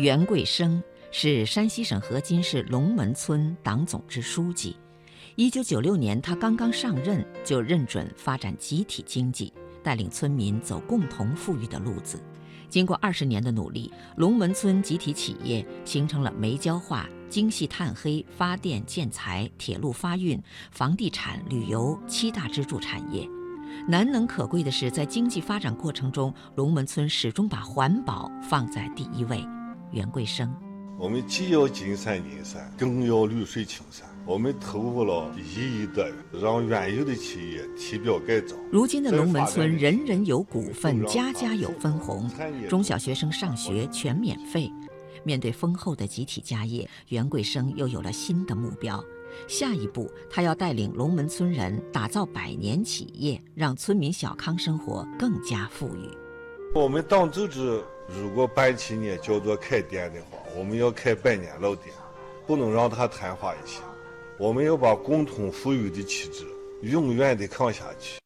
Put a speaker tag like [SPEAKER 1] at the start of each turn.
[SPEAKER 1] 袁贵生是山西省河津市龙门村党总支书记。一九九六年，他刚刚上任，就认准发展集体经济，带领村民走共同富裕的路子。经过二十年的努力，龙门村集体企业形成了煤焦化、精细炭黑、发电建材、铁路发运、房地产、旅游七大支柱产业。难能可贵的是，在经济发展过程中，龙门村始终把环保放在第一位。袁贵生，
[SPEAKER 2] 我们既要金山银山，更要绿水青山。我们投入了一亿多元，让原有的企业提标改造。
[SPEAKER 1] 如今的龙门村，人人有股份，家家有分红，中小学生上学全免费。面对丰厚的集体家业，袁贵生又有了新的目标。下一步，他要带领龙门村人打造百年企业，让村民小康生活更加富裕。
[SPEAKER 2] 我们党组织如果办企业叫做开店的话，我们要开百年老店，不能让它昙花一现。我们要把共同富裕的旗帜永远的扛下去。